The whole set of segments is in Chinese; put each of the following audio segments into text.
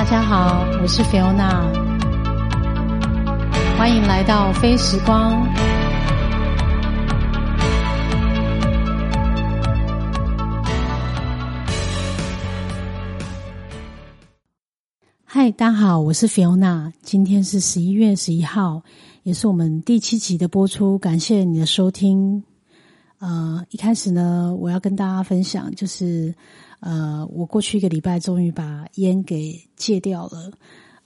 大家好，我是 Fiona，欢迎来到非时光。嗨，大家好，我是 Fiona，今天是十一月十一号，也是我们第七集的播出，感谢你的收听。呃，一开始呢，我要跟大家分享，就是呃，我过去一个礼拜终于把烟给戒掉了。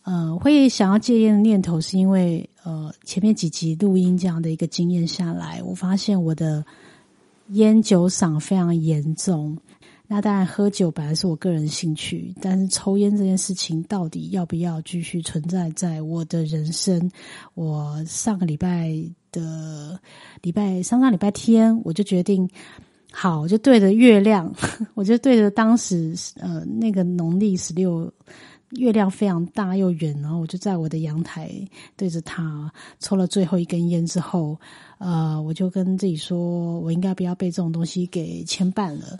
呃，会想要戒烟的念头，是因为呃，前面几集录音这样的一个经验下来，我发现我的烟酒嗓非常严重。那当然，喝酒本来是我个人兴趣，但是抽烟这件事情到底要不要继续存在在我的人生？我上个礼拜的礼拜上上礼拜天，我就决定，好，我就对着月亮，我就对着当时呃那个农历十六月亮非常大又圆，然后我就在我的阳台对着它抽了最后一根烟之后，呃，我就跟自己说，我应该不要被这种东西给牵绊了。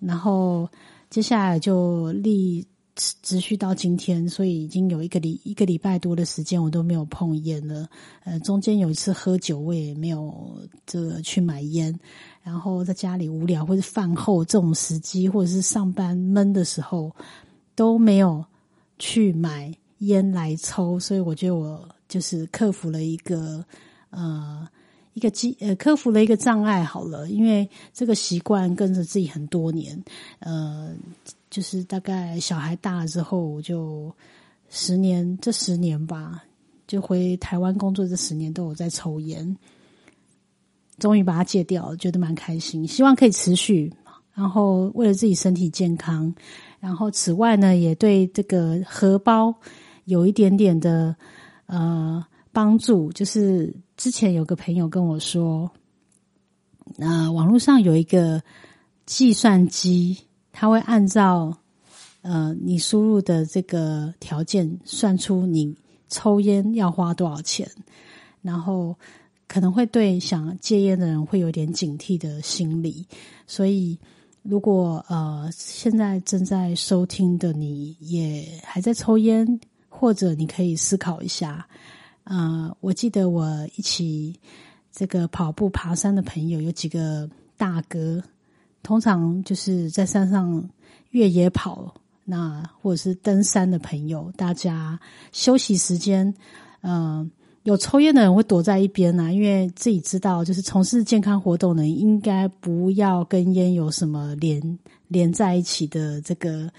然后接下来就立持续到今天，所以已经有一个礼一个礼拜多的时间，我都没有碰烟了。呃，中间有一次喝酒，我也没有这个去买烟。然后在家里无聊或者饭后这种时机，或者是上班闷的时候，都没有去买烟来抽。所以我觉得我就是克服了一个呃。一个机呃，克服了一个障碍，好了，因为这个习惯跟着自己很多年，呃，就是大概小孩大了之后，我就十年这十年吧，就回台湾工作这十年都有在抽烟，终于把它戒掉，觉得蛮开心，希望可以持续。然后为了自己身体健康，然后此外呢，也对这个荷包有一点点的呃帮助，就是。之前有个朋友跟我说，呃，网络上有一个计算机，它会按照呃你输入的这个条件算出你抽烟要花多少钱，然后可能会对想戒烟的人会有点警惕的心理。所以，如果呃现在正在收听的你也还在抽烟，或者你可以思考一下。呃，我记得我一起这个跑步爬山的朋友有几个大哥，通常就是在山上越野跑，那或者是登山的朋友，大家休息时间，呃，有抽烟的人会躲在一边呢，因为自己知道，就是从事健康活动的人应该不要跟烟有什么连连在一起的这个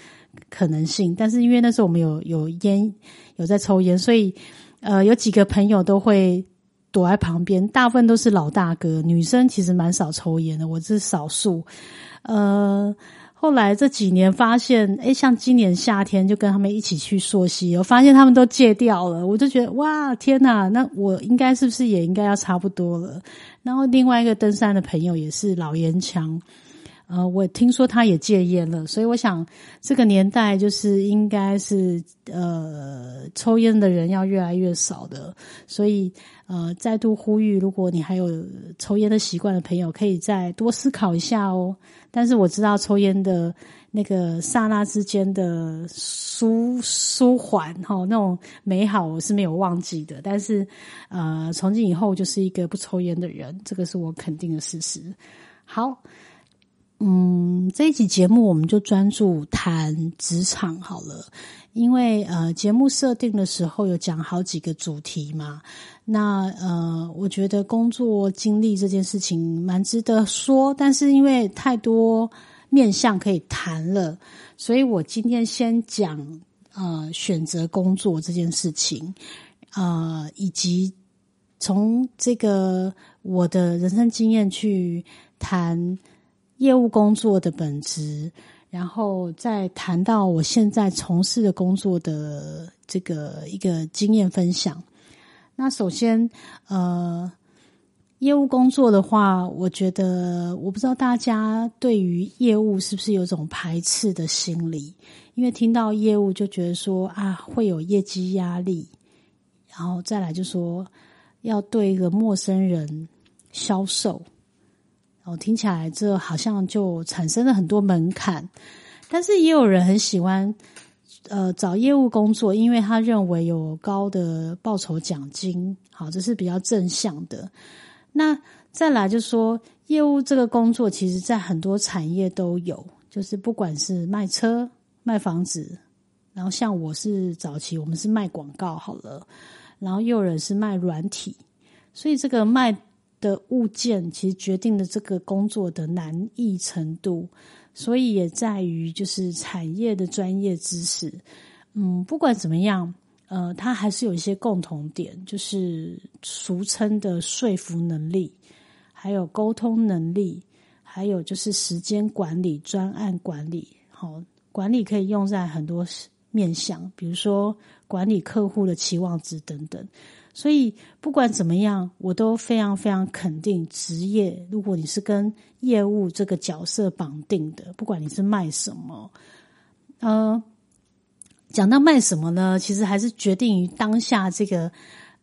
可能性。但是因为那时候我们有有烟有在抽烟，所以。呃，有几个朋友都会躲在旁边，大部分都是老大哥，女生其实蛮少抽烟的，我是少数。呃，后来这几年发现，哎，像今年夏天就跟他们一起去溯溪，我发现他们都戒掉了，我就觉得哇，天哪，那我应该是不是也应该要差不多了？然后另外一个登山的朋友也是老烟枪。呃，我听说他也戒烟了，所以我想这个年代就是应该是呃抽烟的人要越来越少的，所以呃再度呼吁，如果你还有抽烟的习惯的朋友，可以再多思考一下哦。但是我知道抽烟的那个刹那之间的舒舒缓哈，那种美好我是没有忘记的。但是呃，从今以后就是一个不抽烟的人，这个是我肯定的事实。好。嗯，这一集节目我们就专注谈职场好了，因为呃，节目设定的时候有讲好几个主题嘛。那呃，我觉得工作经历这件事情蛮值得说，但是因为太多面向可以谈了，所以我今天先讲呃选择工作这件事情，呃，以及从这个我的人生经验去谈。业务工作的本质，然后再谈到我现在从事的工作的这个一个经验分享。那首先，呃，业务工作的话，我觉得我不知道大家对于业务是不是有种排斥的心理，因为听到业务就觉得说啊会有业绩压力，然后再来就说要对一个陌生人销售。哦，听起来这好像就产生了很多门槛，但是也有人很喜欢呃找业务工作，因为他认为有高的报酬奖金，好，这是比较正向的。那再来就说业务这个工作，其实在很多产业都有，就是不管是卖车、卖房子，然后像我是早期我们是卖广告好了，然后又有人是卖软体，所以这个卖的物件其实决定了这个工作的难易程度。所以也在于就是产业的专业知识，嗯，不管怎么样，呃，它还是有一些共同点，就是俗称的说服能力，还有沟通能力，还有就是时间管理、专案管理。好，管理可以用在很多面向，比如说管理客户的期望值等等。所以不管怎么样，我都非常非常肯定职业。如果你是跟业务这个角色绑定的，不管你是卖什么，呃，讲到卖什么呢？其实还是决定于当下这个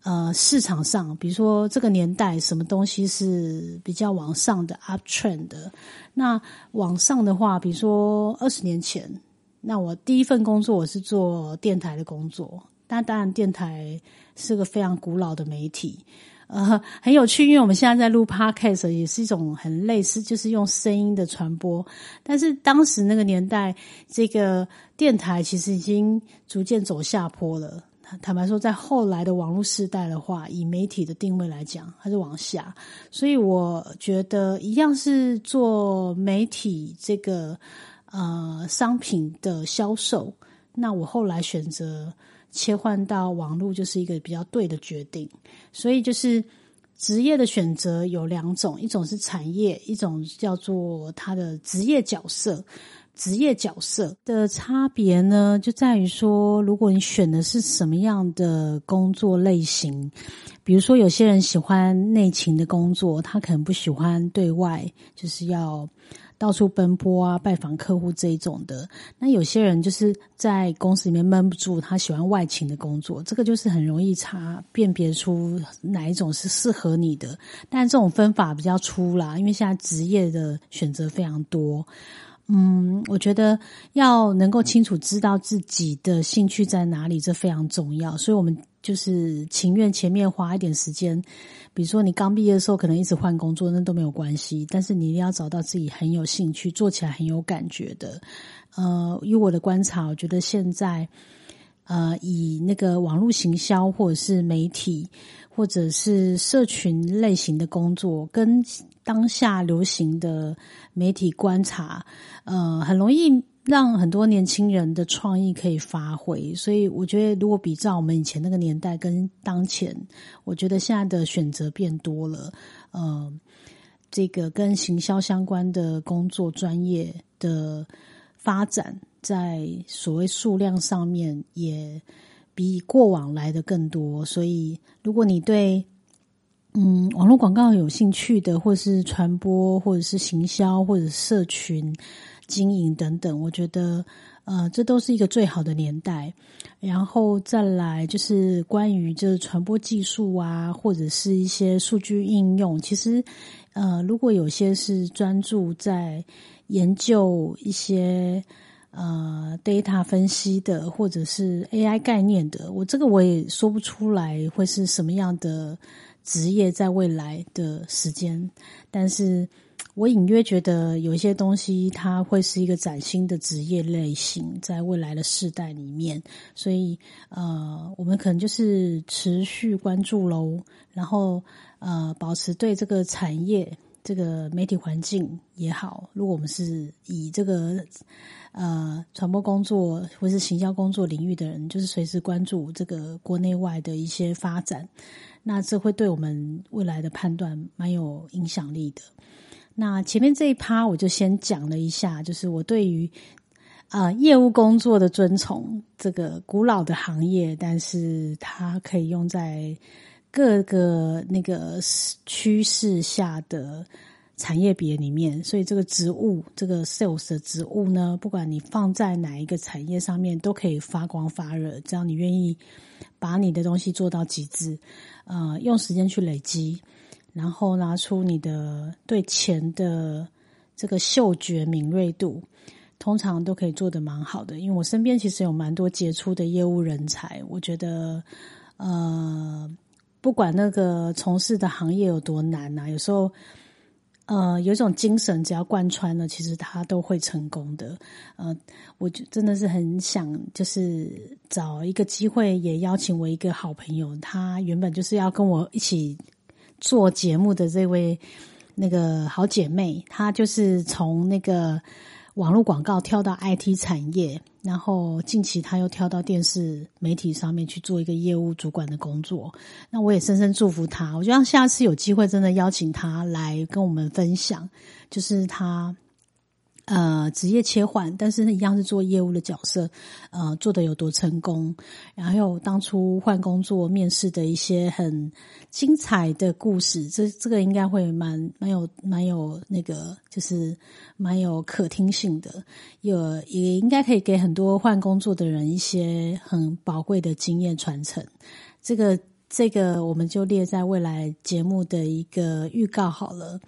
呃市场上，比如说这个年代什么东西是比较往上的 up trend 的。那往上的话，比如说二十年前，那我第一份工作我是做电台的工作。但当然，电台是个非常古老的媒体，呃，很有趣，因为我们现在在录 podcast 也是一种很类似，就是用声音的传播。但是当时那个年代，这个电台其实已经逐渐走下坡了。坦白说，在后来的网络时代的话，以媒体的定位来讲，它是往下。所以我觉得，一样是做媒体这个呃商品的销售，那我后来选择。切换到网络就是一个比较对的决定，所以就是职业的选择有两种，一种是产业，一种叫做他的职业角色。职业角色的差别呢，就在于说，如果你选的是什么样的工作类型，比如说有些人喜欢内勤的工作，他可能不喜欢对外，就是要。到处奔波啊，拜访客户这一种的。那有些人就是在公司里面闷不住，他喜欢外勤的工作，这个就是很容易查辨别出哪一种是适合你的。但这种分法比较粗啦，因为现在职业的选择非常多。嗯，我觉得要能够清楚知道自己的兴趣在哪里，这非常重要。所以我们就是情愿前面花一点时间。比如说，你刚毕业的时候可能一直换工作，那都没有关系。但是你一定要找到自己很有兴趣、做起来很有感觉的。呃，以我的观察，我觉得现在，呃，以那个网络行销或者是媒体或者是社群类型的工作，跟当下流行的媒体观察，呃，很容易。让很多年轻人的创意可以发挥，所以我觉得，如果比照我们以前那个年代跟当前，我觉得现在的选择变多了。呃，这个跟行销相关的工作专业的发展，在所谓数量上面也比过往来的更多。所以，如果你对嗯网络广告有兴趣的，或是传播，或者是行销，或者社群。经营等等，我觉得，呃，这都是一个最好的年代。然后再来就是关于这传播技术啊，或者是一些数据应用。其实，呃，如果有些是专注在研究一些呃 data 分析的，或者是 AI 概念的，我这个我也说不出来会是什么样的职业在未来的时间，但是。我隐约觉得有一些东西，它会是一个崭新的职业类型，在未来的世代里面，所以呃，我们可能就是持续关注喽，然后呃，保持对这个产业、这个媒体环境也好，如果我们是以这个呃传播工作或是行销工作领域的人，就是随时关注这个国内外的一些发展，那这会对我们未来的判断蛮有影响力的。那前面这一趴我就先讲了一下，就是我对于啊业务工作的尊崇，这个古老的行业，但是它可以用在各个那个趋势下的产业别里面。所以这个职务，这个 sales 的职务呢，不管你放在哪一个产业上面，都可以发光发热。只要你愿意把你的东西做到极致，呃，用时间去累积。然后拿出你的对钱的这个嗅觉敏锐度，通常都可以做得蛮好的。因为我身边其实有蛮多杰出的业务人才，我觉得，呃，不管那个从事的行业有多难呐，有时候。呃，有一种精神，只要贯穿了，其实他都会成功的。呃，我就真的是很想，就是找一个机会，也邀请我一个好朋友，他原本就是要跟我一起做节目的这位那个好姐妹，她就是从那个。网络广告跳到 IT 产业，然后近期他又跳到电视媒体上面去做一个业务主管的工作。那我也深深祝福他。我觉得下次有机会真的邀请他来跟我们分享，就是他。呃，职业切换，但是一样是做业务的角色，呃，做的有多成功，然后当初换工作面试的一些很精彩的故事，这这个应该会蛮蛮有蛮有那个，就是蛮有可听性的，有也应该可以给很多换工作的人一些很宝贵的经验传承，这个。这个我们就列在未来节目的一个预告好了，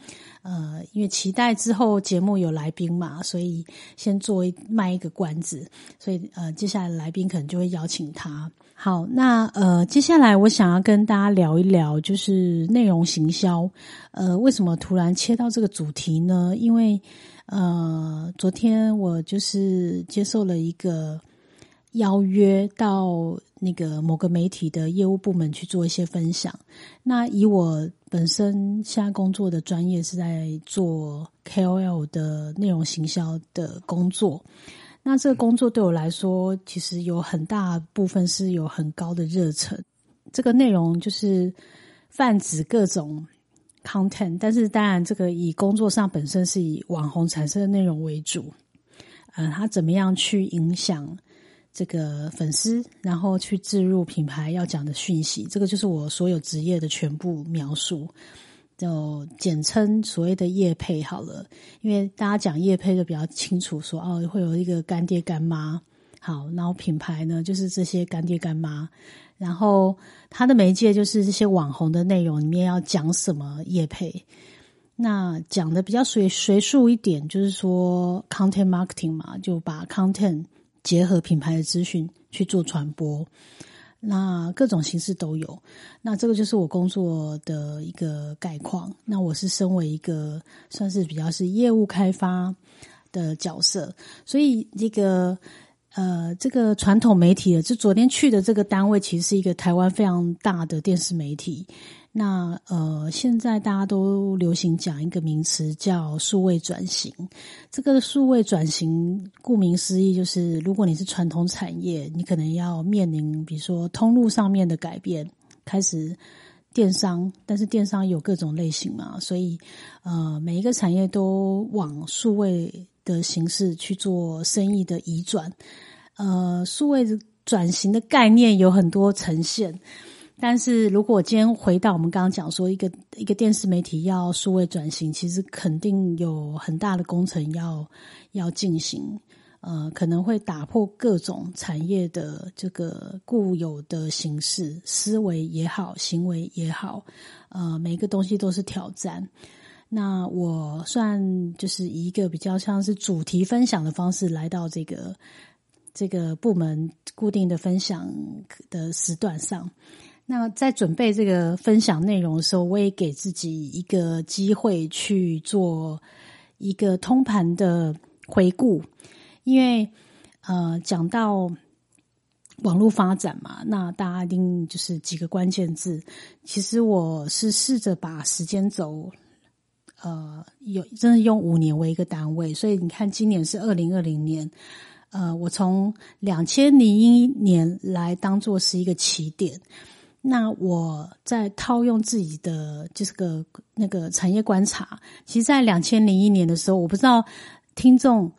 呃，因为期待之后节目有来宾嘛，所以先做卖一个关子，所以呃，接下来来宾可能就会邀请他。好，那呃，接下来我想要跟大家聊一聊，就是内容行销。呃，为什么突然切到这个主题呢？因为呃，昨天我就是接受了一个邀约到。那个某个媒体的业务部门去做一些分享。那以我本身现在工作的专业是在做 KOL 的内容行销的工作。那这个工作对我来说，其实有很大部分是有很高的热忱。这个内容就是泛指各种 content，但是当然这个以工作上本身是以网红产生的内容为主。呃，他怎么样去影响？这个粉丝，然后去置入品牌要讲的讯息，这个就是我所有职业的全部描述，就简称所谓的业配好了。因为大家讲业配就比较清楚，说哦会有一个干爹干妈，好，然后品牌呢就是这些干爹干妈，然后它的媒介就是这些网红的内容里面要讲什么业配，那讲的比较随随数一点，就是说 content marketing 嘛，就把 content。结合品牌的资讯去做传播，那各种形式都有。那这个就是我工作的一个概况。那我是身为一个算是比较是业务开发的角色，所以这个呃，这个传统媒体的，就昨天去的这个单位，其实是一个台湾非常大的电视媒体。那呃，现在大家都流行讲一个名词叫数位转型。这个数位转型，顾名思义，就是如果你是传统产业，你可能要面临，比如说通路上面的改变，开始电商，但是电商有各种类型嘛，所以呃，每一个产业都往数位的形式去做生意的移转。呃，数位转型的概念有很多呈现。但是如果今天回到我们刚刚讲说，一个一个电视媒体要数位转型，其实肯定有很大的工程要要进行，呃，可能会打破各种产业的这个固有的形式、思维也好、行为也好，呃，每一个东西都是挑战。那我算就是一个比较像是主题分享的方式来到这个这个部门固定的分享的时段上。那在准备这个分享内容的时候，我也给自己一个机会去做一个通盘的回顾，因为呃，讲到网络发展嘛，那大家一定就是几个关键字。其实我是试着把时间轴，呃，有真的用五年为一个单位，所以你看，今年是二零二零年，呃，我从两千零一年来当做是一个起点。那我在套用自己的就是个那个产业观察，其实，在两千零一年的时候，我不知道听众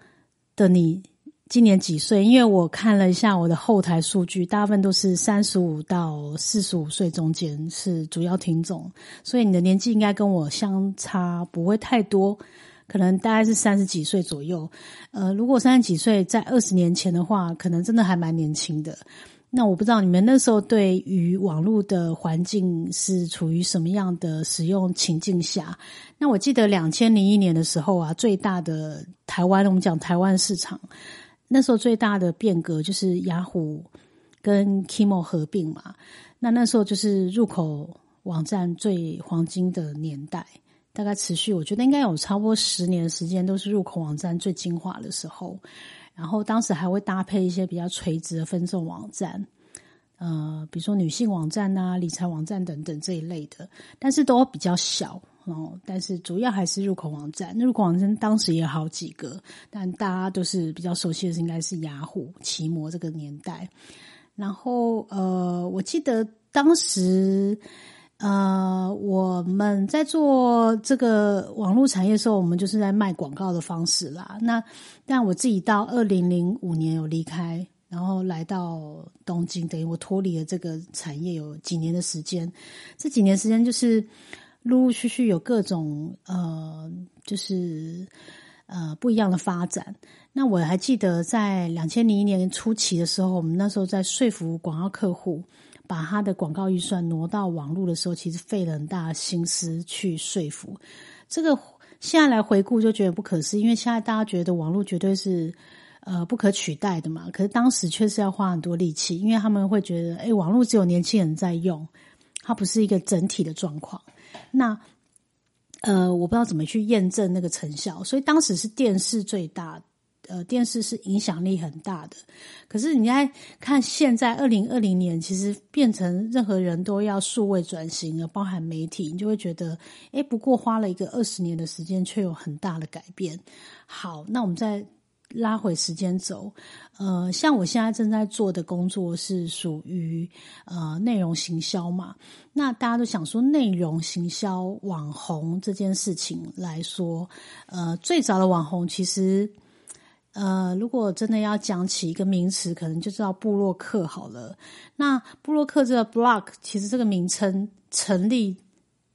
的你今年几岁，因为我看了一下我的后台数据，大部分都是三十五到四十五岁中间是主要听众，所以你的年纪应该跟我相差不会太多，可能大概是三十几岁左右。呃，如果三十几岁在二十年前的话，可能真的还蛮年轻的。那我不知道你们那时候对于网络的环境是处于什么样的使用情境下？那我记得两千零一年的时候啊，最大的台湾，我们讲台湾市场，那时候最大的变革就是雅虎跟 Kimo 合并嘛。那那时候就是入口网站最黄金的年代，大概持续，我觉得应该有超过十年的时间，都是入口网站最精华的时候。然后当时还会搭配一些比较垂直的分众网站，呃，比如说女性网站啊、理财网站等等这一类的，但是都比较小哦。但是主要还是入口网站，入口网站当时也好几个，但大家都是比较熟悉的是，应该是雅虎、奇摩这个年代。然后呃，我记得当时。呃，我们在做这个网络产业的时候，我们就是在卖广告的方式啦。那但我自己到二零零五年有离开，然后来到东京，等于我脱离了这个产业有几年的时间。这几年时间就是陆陆续续有各种呃，就是呃不一样的发展。那我还记得在两千零一年初期的时候，我们那时候在说服广告客户。把他的广告预算挪到网络的时候，其实费了很大心思去说服。这个现在来回顾就觉得不可思议，因为现在大家觉得网络绝对是呃不可取代的嘛。可是当时确实要花很多力气，因为他们会觉得，哎，网络只有年轻人在用，它不是一个整体的状况。那呃，我不知道怎么去验证那个成效，所以当时是电视最大。呃，电视是影响力很大的，可是你在看现在二零二零年，其实变成任何人都要数位转型了，包含媒体，你就会觉得，哎，不过花了一个二十年的时间，却有很大的改变。好，那我们再拉回时间轴，呃，像我现在正在做的工作是属于呃内容行销嘛，那大家都想说内容行销网红这件事情来说，呃，最早的网红其实。呃，如果真的要讲起一个名词，可能就知道布洛克好了。那布洛克这个 block，其实这个名称成立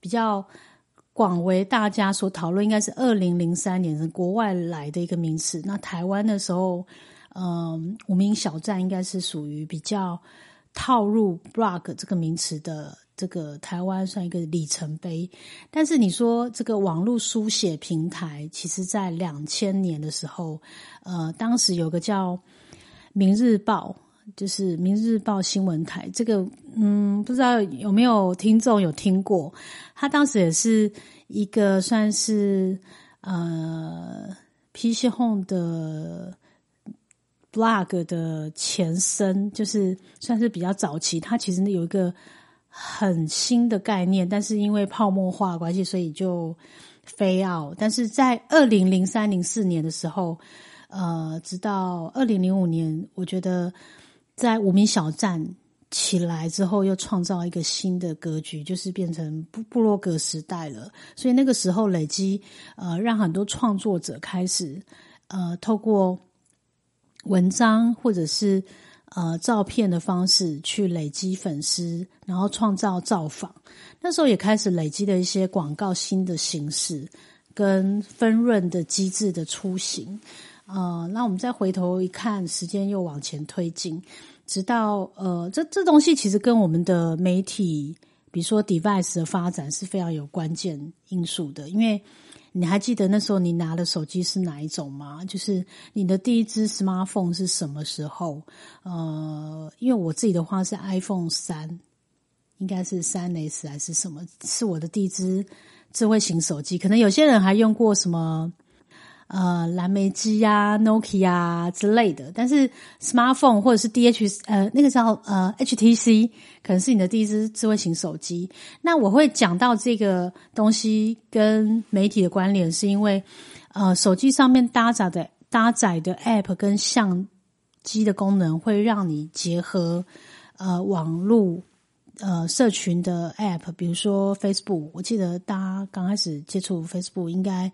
比较广为大家所讨论，应该是二零零三年是国外来的一个名词。那台湾的时候，嗯，无名小站应该是属于比较套入 block 这个名词的。这个台湾算一个里程碑，但是你说这个网络书写平台，其实在两千年的时候，呃，当时有个叫《明日报》，就是《明日报》新闻台，这个嗯，不知道有没有听众有听过？他当时也是一个算是呃 PC Home 的 blog 的前身，就是算是比较早期。它其实有一个。很新的概念，但是因为泡沫化关系，所以就非要。但是在二零零三零四年的时候，呃，直到二零零五年，我觉得在无名小站起来之后，又创造一个新的格局，就是变成布布洛格时代了。所以那个时候累积，呃，让很多创作者开始，呃，透过文章或者是。呃，照片的方式去累积粉丝，然后创造造访。那时候也开始累积了一些广告新的形式跟分润的机制的雏形。呃，那我们再回头一看，时间又往前推进，直到呃，这这东西其实跟我们的媒体，比如说 device 的发展是非常有关键因素的，因为。你还记得那时候你拿的手机是哪一种吗？就是你的第一只 smartphone 是什么时候？呃，因为我自己的话是 iPhone 三，应该是三 S 还是什么？是我的第一只智慧型手机。可能有些人还用过什么？呃，蓝莓机呀，Nokia 之类的，但是 smartphone 或者是 DH 呃，那个叫呃 HTC，可能是你的第一支智慧型手机。那我会讲到这个东西跟媒体的关联，是因为呃，手机上面搭载的搭载的 App 跟相机的功能，会让你结合呃网络呃社群的 App，比如说 Facebook。我记得大家刚开始接触 Facebook 应该。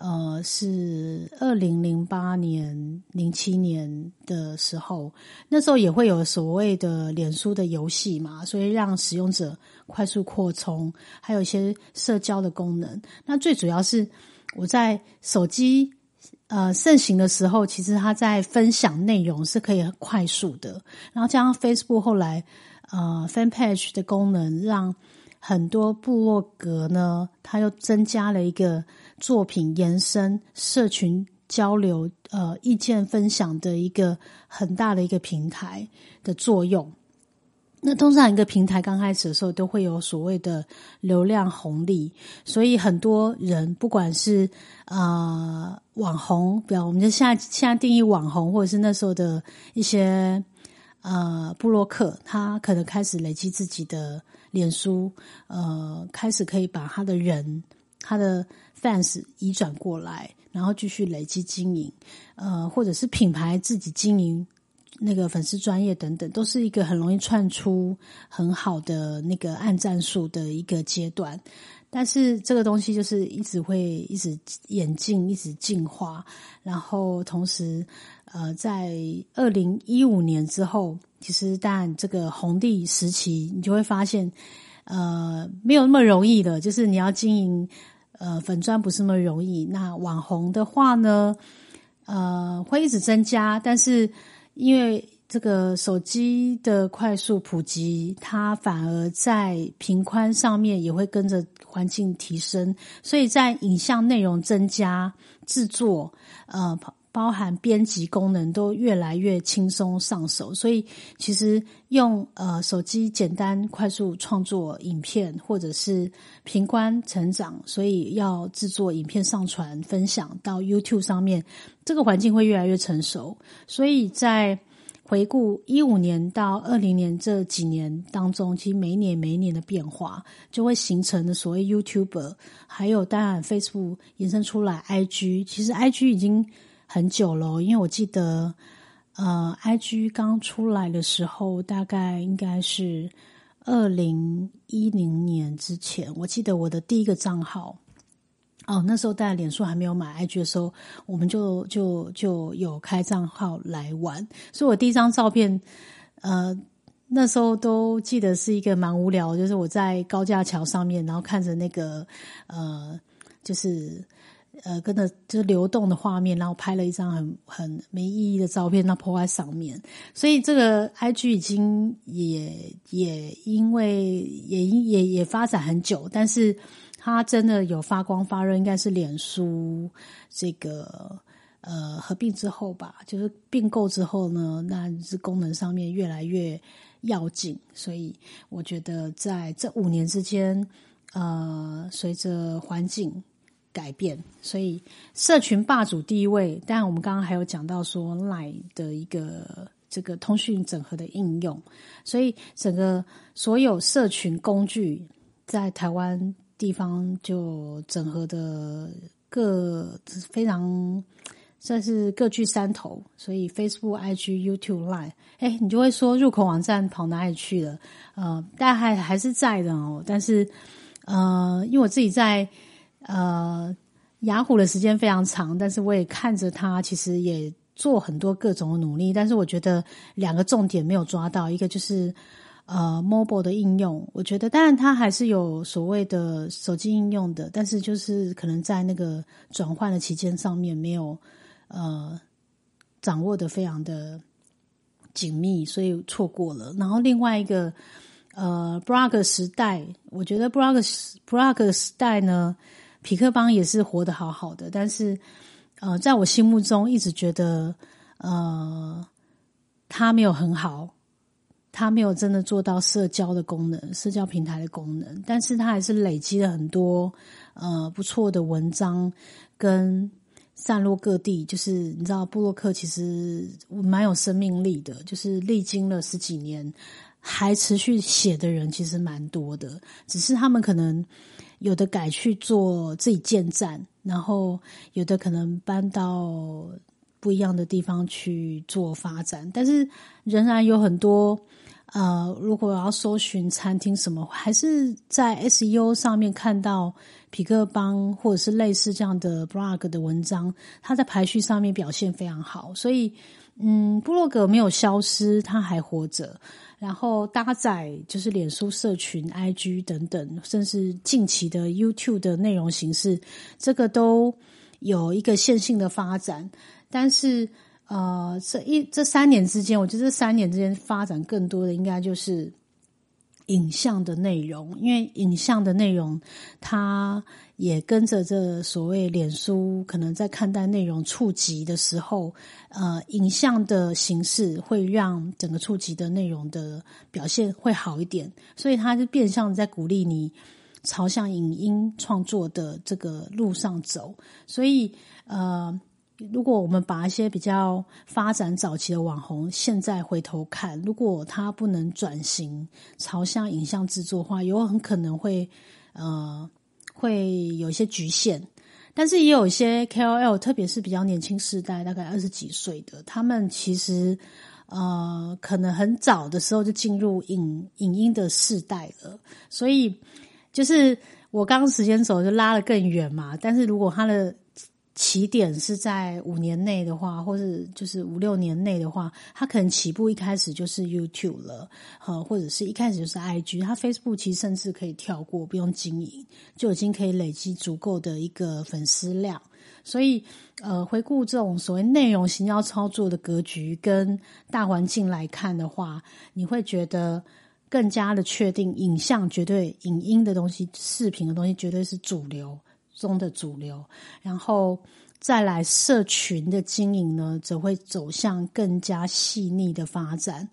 呃，是二零零八年、零七年的时候，那时候也会有所谓的脸书的游戏嘛，所以让使用者快速扩充，还有一些社交的功能。那最主要是我在手机呃盛行的时候，其实他在分享内容是可以快速的。然后加上 Facebook 后来呃 Fan Page 的功能，让很多部落格呢，它又增加了一个作品延伸、社群交流、呃意见分享的一个很大的一个平台的作用。那通常一个平台刚开始的时候，都会有所谓的流量红利，所以很多人不管是呃网红，比如我们就现在现在定义网红，或者是那时候的一些呃布洛克，他可能开始累积自己的脸书，呃，开始可以把他的人他的 fans 移转过来，然后继续累积经营，呃，或者是品牌自己经营。那个粉丝专业等等，都是一个很容易串出很好的那个按战术的一个阶段。但是这个东西就是一直会一直演进，一直进化。然后同时，呃，在二零一五年之后，其实但这个红地时期，你就会发现，呃，没有那么容易的。就是你要经营呃粉钻不是那么容易。那网红的话呢，呃，会一直增加，但是。因为这个手机的快速普及，它反而在频宽上面也会跟着环境提升，所以在影像内容增加、制作，呃，包含编辑功能都越来越轻松上手。所以其实用呃手机简单快速创作影片，或者是频宽成长，所以要制作影片上传分享到 YouTube 上面。这个环境会越来越成熟，所以在回顾一五年到二零年这几年当中，其实每一年每一年的变化，就会形成的所谓 YouTuber，还有当然 Facebook 延伸出来 IG，其实 IG 已经很久了，因为我记得呃 IG 刚出来的时候，大概应该是二零一零年之前，我记得我的第一个账号。哦，那时候大家脸书还没有买 IG 的时候，我们就就就有开账号来玩。所以我第一张照片，呃，那时候都记得是一个蛮无聊，就是我在高架桥上面，然后看着那个呃，就是呃，跟着就是流动的画面，然后拍了一张很很没意义的照片，那抛在上面。所以这个 IG 已经也也因为也也也发展很久，但是。它真的有发光发热，应该是脸书这个呃合并之后吧，就是并购之后呢，那是功能上面越来越要紧，所以我觉得在这五年之间，呃，随着环境改变，所以社群霸主第一位。但我们刚刚还有讲到说，Line 的一个这个通讯整合的应用，所以整个所有社群工具在台湾。地方就整合的各非常算是各具山头，所以 Facebook、IG、YouTube、Line，哎，你就会说入口网站跑哪里去了？呃，但还还是在的哦。但是呃，因为我自己在呃雅虎的时间非常长，但是我也看着它，其实也做很多各种努力，但是我觉得两个重点没有抓到，一个就是。呃，mobile 的应用，我觉得当然它还是有所谓的手机应用的，但是就是可能在那个转换的期间上面没有呃掌握的非常的紧密，所以错过了。然后另外一个呃，blog 时代，我觉得 blog blog 时代呢，匹克邦也是活得好好的，但是呃，在我心目中一直觉得呃，他没有很好。他没有真的做到社交的功能，社交平台的功能，但是他还是累积了很多呃不错的文章，跟散落各地。就是你知道，布洛克其实蛮有生命力的，就是历经了十几年还持续写的人其实蛮多的，只是他们可能有的改去做自己建站，然后有的可能搬到不一样的地方去做发展，但是仍然有很多。呃，如果要搜寻餐厅什么，还是在 SEO 上面看到匹克邦或者是类似这样的 blog 的文章，它在排序上面表现非常好。所以，嗯，部落格没有消失，它还活着。然后搭载就是脸书社群、IG 等等，甚至近期的 YouTube 的内容形式，这个都有一个线性的发展，但是呃，这一这三年之间，我觉得这三年之间发展更多的应该就是影像的内容，因为影像的内容它也跟着这所谓脸书可能在看待内容触及的时候，呃，影像的形式会让整个触及的内容的表现会好一点，所以它就变相在鼓励你。朝向影音创作的这个路上走，所以呃，如果我们把一些比较发展早期的网红，现在回头看，如果他不能转型朝向影像制作的话，有很可能会呃会有一些局限。但是也有一些 KOL，特别是比较年轻世代，大概二十几岁的，他们其实呃可能很早的时候就进入影影音的世代了，所以。就是我刚刚时间走就拉得更远嘛，但是如果他的起点是在五年内的话，或是就是五六年内的话，它可能起步一开始就是 YouTube 了，呃，或者是一开始就是 IG，它 Facebook 其实甚至可以跳过，不用经营就已经可以累积足够的一个粉丝量。所以，呃，回顾这种所谓内容型要操作的格局跟大环境来看的话，你会觉得。更加的确定，影像绝对影音的东西，视频的东西绝对是主流中的主流。然后再来社群的经营呢，则会走向更加细腻的发展。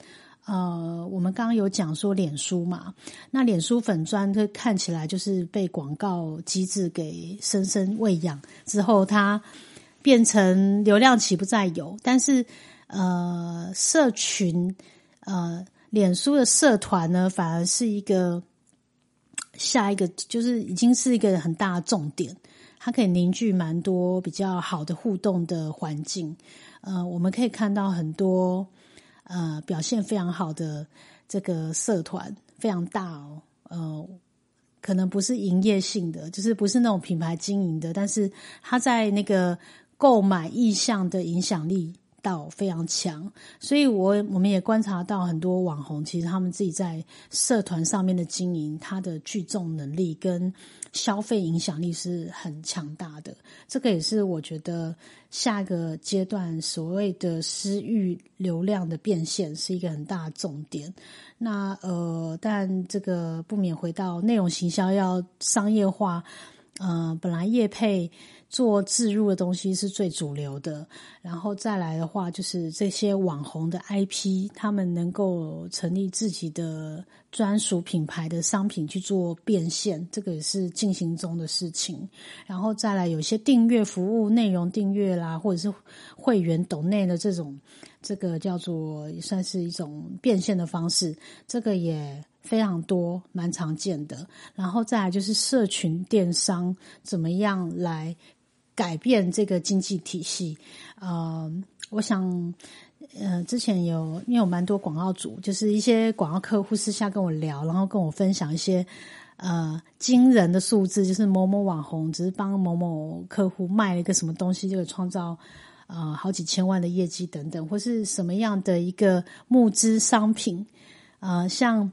呃，我们刚刚有讲说脸书嘛，那脸书粉砖它看起来就是被广告机制给深深喂养之后，它变成流量岂不再有？但是呃，社群呃。脸书的社团呢，反而是一个下一个，就是已经是一个很大的重点。它可以凝聚蛮多比较好的互动的环境。呃，我们可以看到很多呃表现非常好的这个社团，非常大哦。呃，可能不是营业性的，就是不是那种品牌经营的，但是它在那个购买意向的影响力。到非常强，所以我我们也观察到很多网红，其实他们自己在社团上面的经营，他的聚众能力跟消费影响力是很强大的。这个也是我觉得下一个阶段所谓的私域流量的变现是一个很大的重点。那呃，但这个不免回到内容行销要商业化，呃，本来业配。做自入的东西是最主流的，然后再来的话，就是这些网红的 IP，他们能够成立自己的专属品牌的商品去做变现，这个也是进行中的事情。然后再来，有些订阅服务、内容订阅啦，或者是会员懂内的这种，这个叫做也算是一种变现的方式，这个也非常多，蛮常见的。然后再来就是社群电商怎么样来。改变这个经济体系，呃，我想，呃，之前有因为有蛮多广告主，就是一些广告客户私下跟我聊，然后跟我分享一些呃惊人的数字，就是某某网红只是帮某某客户卖了一个什么东西，就会创造呃好几千万的业绩等等，或是什么样的一个募资商品，呃，像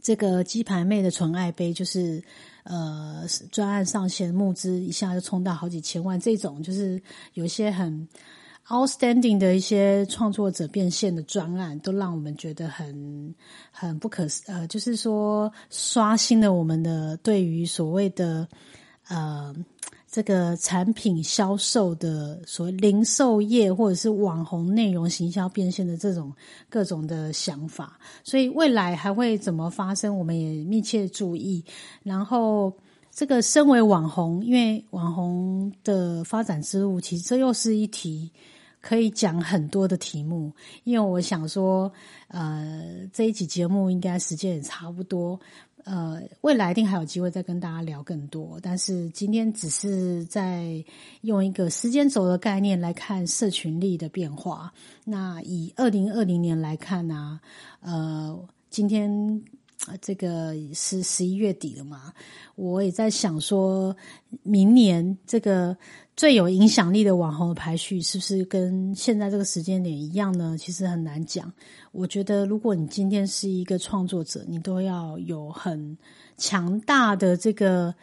这个鸡排妹的纯爱杯，就是。呃，专案上线募资一下就冲到好几千万，这种就是有一些很 outstanding 的一些创作者变现的专案，都让我们觉得很很不可呃，就是说刷新了我们的对于所谓的呃。这个产品销售的所谓零售业，或者是网红内容行销变现的这种各种的想法，所以未来还会怎么发生，我们也密切注意。然后，这个身为网红，因为网红的发展之路，其实这又是一题可以讲很多的题目。因为我想说，呃，这一集节目应该时间也差不多。呃，未来一定还有机会再跟大家聊更多，但是今天只是在用一个时间轴的概念来看社群力的变化。那以二零二零年来看呢，呃，今天这个是十一月底了嘛，我也在想说，明年这个。最有影响力的网红的排序是不是跟现在这个时间点一样呢？其实很难讲。我觉得，如果你今天是一个创作者，你都要有很强大的这个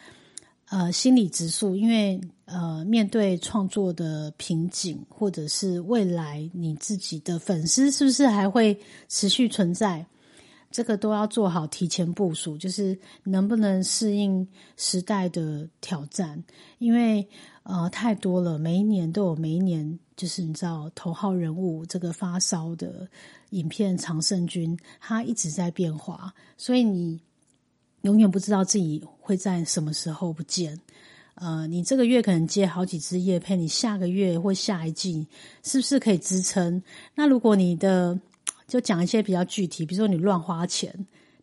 呃心理指数，因为呃，面对创作的瓶颈，或者是未来你自己的粉丝是不是还会持续存在？这个都要做好提前部署，就是能不能适应时代的挑战？因为呃太多了，每一年都有每一年，就是你知道头号人物这个发烧的影片常胜军，他一直在变化，所以你永远不知道自己会在什么时候不见。呃，你这个月可能接好几支夜配，你下个月或下一季是不是可以支撑？那如果你的就讲一些比较具体，比如说你乱花钱，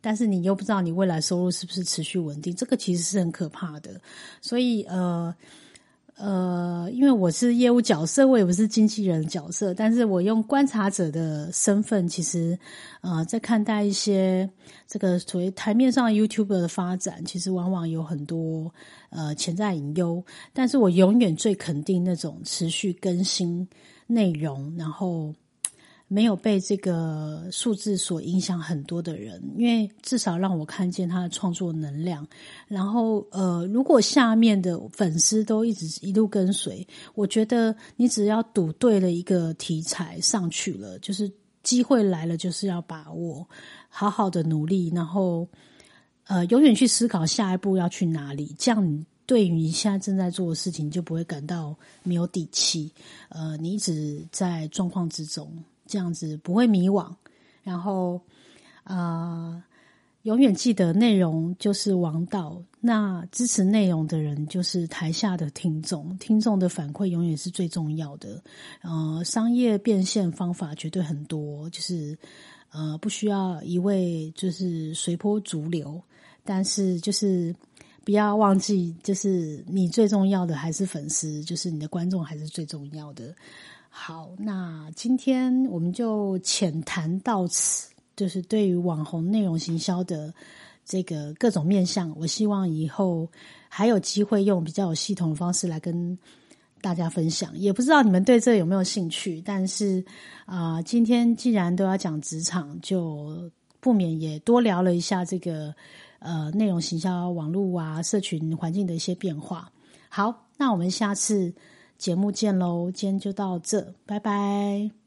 但是你又不知道你未来收入是不是持续稳定，这个其实是很可怕的。所以呃。呃，因为我是业务角色，我也不是经纪人角色，但是我用观察者的身份，其实呃，在看待一些这个所谓台面上 YouTube 的发展，其实往往有很多呃潜在隐忧。但是我永远最肯定那种持续更新内容，然后。没有被这个数字所影响很多的人，因为至少让我看见他的创作能量。然后，呃，如果下面的粉丝都一直一路跟随，我觉得你只要赌对了一个题材上去了，就是机会来了，就是要把握，好好的努力，然后呃，永远去思考下一步要去哪里。这样，你对于你现在正在做的事情，就不会感到没有底气。呃，你一直在状况之中。这样子不会迷惘，然后啊，永远记得内容就是王道。那支持内容的人就是台下的听众，听众的反馈永远是最重要的。呃，商业变现方法绝对很多，就是呃，不需要一味就是随波逐流，但是就是不要忘记，就是你最重要的还是粉丝，就是你的观众还是最重要的。好，那今天我们就浅谈到此，就是对于网红内容行销的这个各种面向，我希望以后还有机会用比较有系统的方式来跟大家分享。也不知道你们对这有没有兴趣，但是啊，今天既然都要讲职场，就不免也多聊了一下这个呃内容行销、网络啊、社群环境的一些变化。好，那我们下次。节目见喽，今天就到这，拜拜。